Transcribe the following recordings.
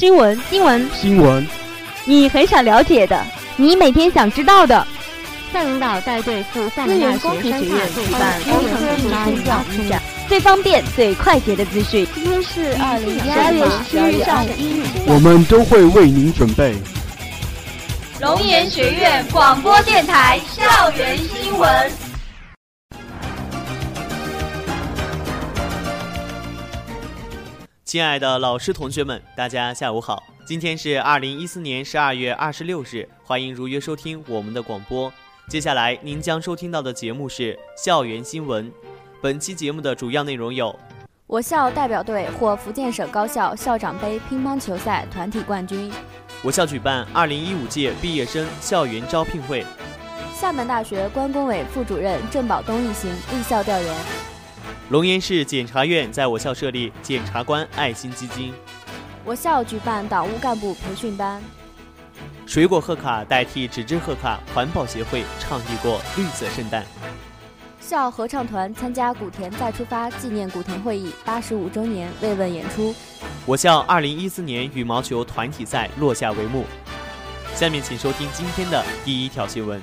新闻，新闻，新闻，你很想了解的，你每天想知道的。赛领导带队赴厦门大学生态举办工程技术深造一展，最方便、最快捷的资讯。今天是二零一二月十七日上午一日，我们都会为您准备。龙岩学院广播电台校园亲爱的老师、同学们，大家下午好！今天是二零一四年十二月二十六日，欢迎如约收听我们的广播。接下来您将收听到的节目是校园新闻。本期节目的主要内容有：我校代表队获福建省高校校长杯乒乓球赛团体冠军；我校举办二零一五届毕业生校园招聘会；厦门大学关工委副主任郑宝东一行立校调研；龙岩市检察院在我校设立检察官爱心基金；我校举办党务干部培训班。水果贺卡代替纸质贺卡，环保协会倡议过绿色圣诞。校合唱团参加古田再出发纪念古田会议八十五周年慰问演出。我校二零一四年羽毛球团体赛落下帷幕。下面请收听今天的第一条新闻。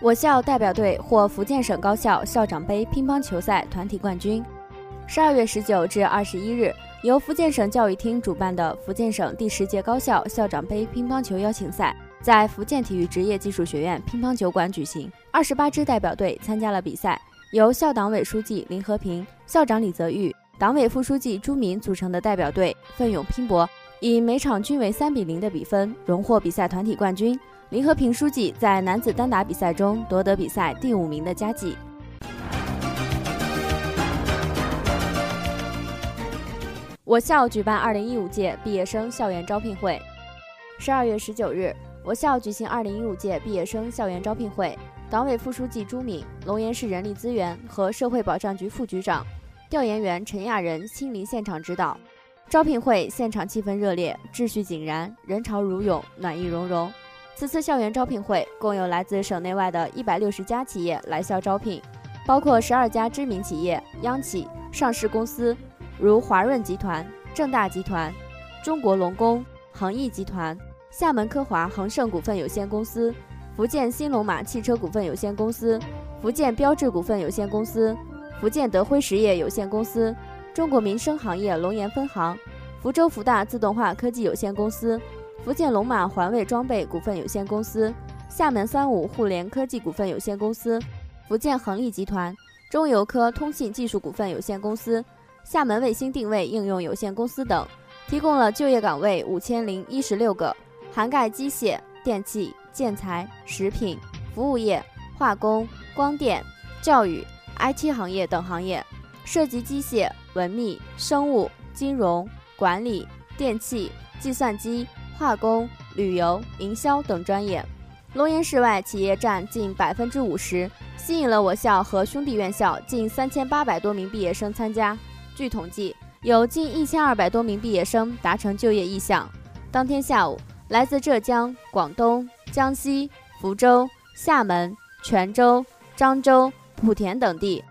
我校代表队获福建省高校校长杯乒乓球赛团体冠军。十二月十九至二十一日。由福建省教育厅主办的福建省第十届高校校长杯乒乓球邀请赛在福建体育职业技术学院乒乓球馆举行。二十八支代表队参加了比赛，由校党委书记林和平、校长李泽玉、党委副书记朱敏组成的代表队奋勇拼搏，以每场均为三比零的比分荣获比赛团体冠军。林和平书记在男子单打比赛中夺得比赛第五名的佳绩。我校举办二零一五届毕业生校园招聘会。十二月十九日，我校举行二零一五届毕业生校园招聘会。党委副书记朱敏、龙岩市人力资源和社会保障局副局长、调研员陈亚仁亲临现场指导。招聘会现场气氛热烈，秩序井然，人潮如涌，暖意融融。此次校园招聘会共有来自省内外的一百六十家企业来校招聘，包括十二家知名企业、央企、上市公司。如华润集团、正大集团、中国龙工、恒毅集团、厦门科华恒盛股份有限公司、福建新龙马汽车股份有限公司、福建标致股份有限公司、福建德辉实业有限公司、中国民生行业龙岩分行、福州福大自动化科技有限公司、福建龙马环卫装备股份有限公司、厦门三五互联科技股份有限公司、福建恒力集团、中邮科通信技术股份有限公司。厦门卫星定位应用有限公司等，提供了就业岗位五千零一十六个，涵盖机械、电器、建材、食品、服务业、化工、光电、教育、IT 行业等行业，涉及机械、文秘、生物、金融、管理、电器、计算机、化工、旅游、营销等专业。龙岩市外企业占近百分之五十，吸引了我校和兄弟院校近三千八百多名毕业生参加。据统计，有近一千二百多名毕业生达成就业意向。当天下午，来自浙江、广东、江西、福州、厦门、泉州、漳州、莆田等地，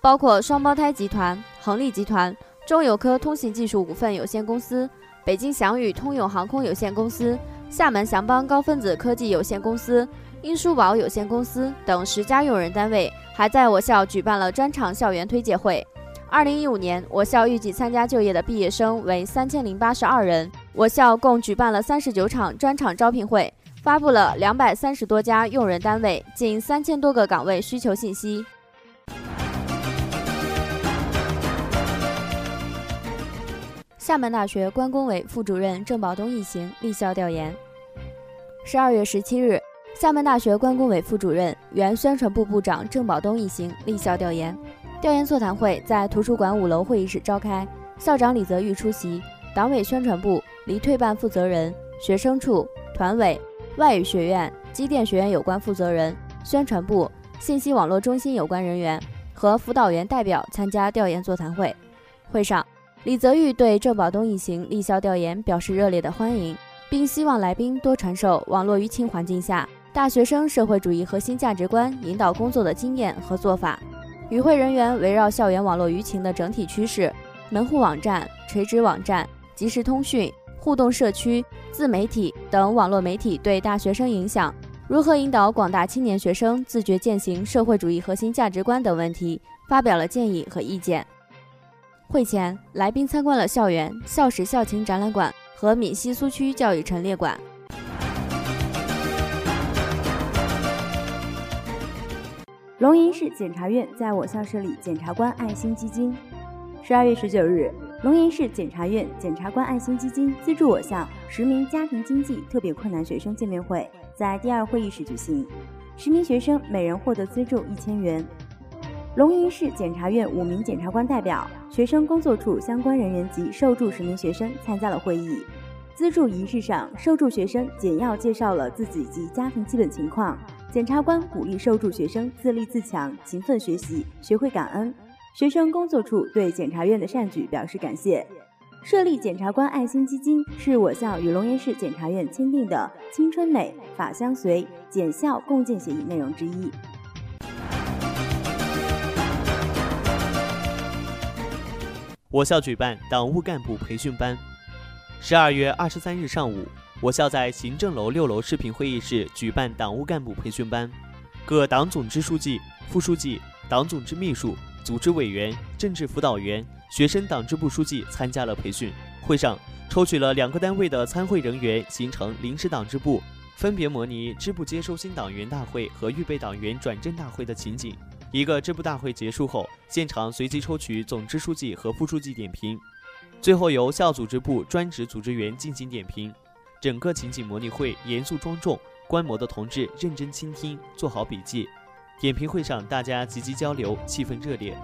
包括双胞胎集团、恒力集团、中邮科通信技术股份有限公司、北京翔宇通用航空有限公司、厦门翔邦高分子科技有限公司、英舒宝有限公司等十家用人单位，还在我校举办了专场校园推介会。二零一五年，我校预计参加就业的毕业生为三千零八十二人。我校共举办了三十九场专场招聘会，发布了两百三十多家用人单位近三千多个岗位需求信息。厦门大学关工委副主任郑宝东一行立校调研。十二月十七日，厦门大学关工委副主任、原宣传部部长郑宝东一行立校调研。调研座谈会在图书馆五楼会议室召开，校长李泽玉出席，党委宣传部离退办负责人、学生处、团委、外语学院、机电学院有关负责人、宣传部、信息网络中心有关人员和辅导员代表参加调研座谈会。会上，李泽玉对郑宝东一行立校调研表示热烈的欢迎，并希望来宾多传授网络舆情环境下大学生社会主义核心价值观引导工作的经验和做法。与会人员围绕校园网络舆情的整体趋势、门户网站、垂直网站、即时通讯、互动社区、自媒体等网络媒体对大学生影响，如何引导广大青年学生自觉践行社会主义核心价值观等问题，发表了建议和意见。会前，来宾参观了校园、校史校情展览馆和闽西苏区教育陈列馆。龙岩市检察院在我校设立检察官爱心基金。十二月十九日，龙岩市检察院检察官爱心基金资助我校十名家庭经济特别困难学生见面会在第二会议室举行，十名学生每人获得资助一千元。龙岩市检察院五名检察官代表、学生工作处相关人员及受助十名学生参加了会议。资助仪式上，受助学生简要介绍了自己及家庭基本情况。检察官鼓励受助学生自立自强、勤奋学习，学会感恩。学生工作处对检察院的善举表示感谢。设立检察官爱心基金是我校与龙岩市检察院签订的“青春美，法相随，检校共建”协议内容之一。我校举办党务干部培训班。十二月二十三日上午。我校在行政楼六楼视频会议室举办党务干部培训班，各党总支书记、副书记、党总支秘书、组织委员、政治辅导员、学生党支部书记参加了培训。会上抽取了两个单位的参会人员，形成临时党支部，分别模拟支部接收新党员大会和预备党员转正大会的情景。一个支部大会结束后，现场随机抽取总支书记和副书记点评，最后由校组织部专职组织员进行点评。整个情景模拟会严肃庄重，观摩的同志认真倾听，做好笔记。点评会上，大家积极交流，气氛热烈。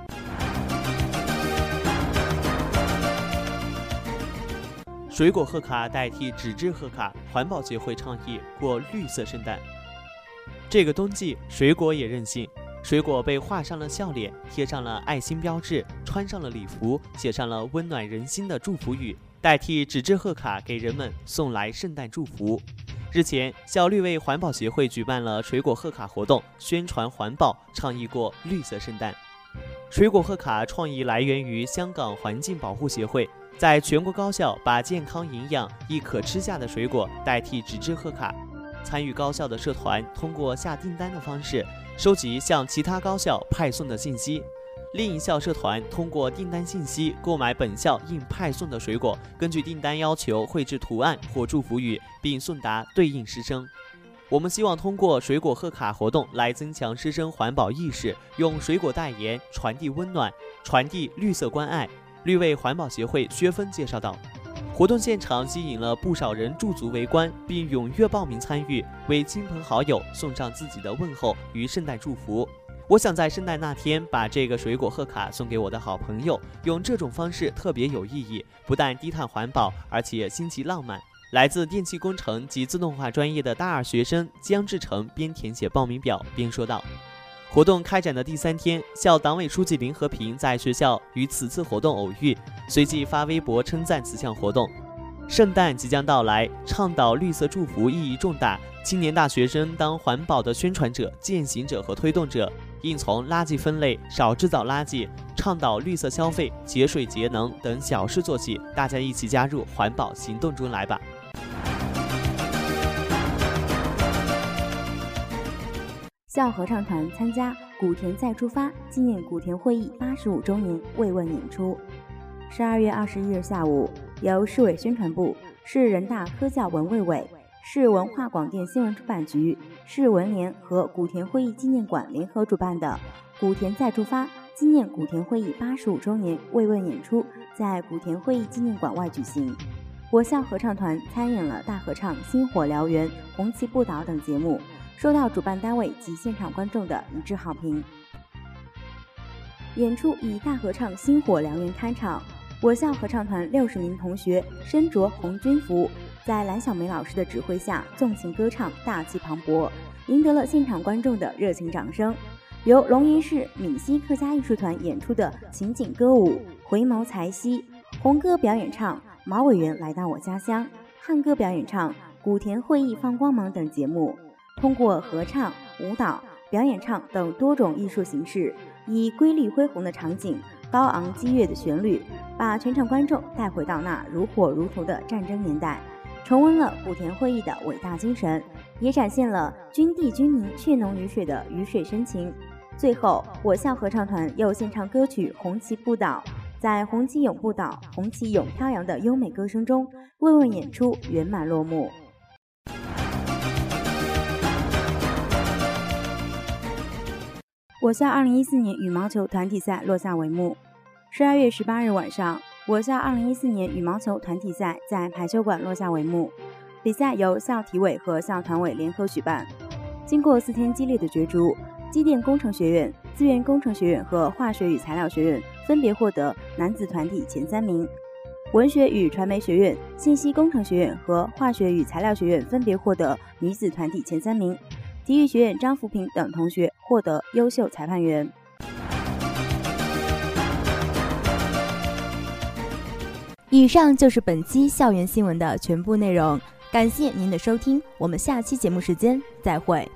水果贺卡代替纸质贺卡，环保协会倡议过绿色圣诞。这个冬季，水果也任性，水果被画上了笑脸，贴上了爱心标志，穿上了礼服，写上了温暖人心的祝福语。代替纸质贺卡给人们送来圣诞祝福。日前，小绿为环保协会举办了水果贺卡活动，宣传环保，倡议过绿色圣诞。水果贺卡创意来源于香港环境保护协会，在全国高校把健康、营养、易可吃下的水果代替纸质贺卡。参与高校的社团通过下订单的方式，收集向其他高校派送的信息。另一校社团通过订单信息购买本校应派送的水果，根据订单要求绘制图案或祝福语，并送达对应师生。我们希望通过水果贺卡活动来增强师生环保意识，用水果代言传递温暖，传递绿色关爱。绿卫环保协会薛峰介绍道：“活动现场吸引了不少人驻足围观，并踊跃报名参与，为亲朋好友送上自己的问候与圣诞祝福。”我想在圣诞那天把这个水果贺卡送给我的好朋友，用这种方式特别有意义，不但低碳环保，而且新奇浪漫。来自电气工程及自动化专业的大二学生江志成边填写报名表边说道：“活动开展的第三天，校党委书记林和平在学校与此次活动偶遇，随即发微博称赞此项活动。圣诞即将到来，倡导绿色祝福意义重大，青年大学生当环保的宣传者、践行者和推动者。”应从垃圾分类、少制造垃圾、倡导绿色消费、节水节能等小事做起，大家一起加入环保行动中来吧！校合唱团参加“古田再出发”纪念古田会议八十五周年慰问演出。十二月二十一日下午，由市委宣传部、市人大科教文卫委。市文化广电新闻出版局、市文联和古田会议纪念馆联合主办的“古田再出发”纪念古田会议八十五周年慰问演出在古田会议纪念馆外举行。我校合唱团参演了大合唱《星火燎原》《红旗不倒》等节目，受到主办单位及现场观众的一致好评。演出以大合唱《星火燎原》开场，我校合唱团六十名同学身着红军服。在蓝小梅老师的指挥下，纵情歌唱，大气磅礴，赢得了现场观众的热情掌声。由龙岩市闽西客家艺术团演出的情景歌舞《回眸才兮》，红歌表演唱《马委员来到我家乡》，汉歌表演唱《古田会议放光芒》等节目，通过合唱、舞蹈、表演唱等多种艺术形式，以瑰丽恢宏的场景、高昂激越的旋律，把全场观众带回到那如火如荼的战争年代，重温了古田会议的伟大精神，也展现了军地军民血浓于水的鱼水深情。最后，我校合唱团又献唱歌曲《红旗不倒》，在红旗永不倒、红旗永飘扬的优美歌声中，慰问演出圆满落幕。我校2014年羽毛球团体赛落下帷幕。十二月十八日晚上，我校2014年羽毛球团体赛在排球馆落下帷幕。比赛由校体委和校团委联合举办。经过四天激烈的角逐，机电工程学院、资源工程学院和化学与材料学院分别获得男子团体前三名；文学与传媒学院、信息工程学院和化学与材料学院分别获得女子团体前三名。体育学院张福平等同学获得优秀裁判员。以上就是本期校园新闻的全部内容，感谢您的收听，我们下期节目时间再会。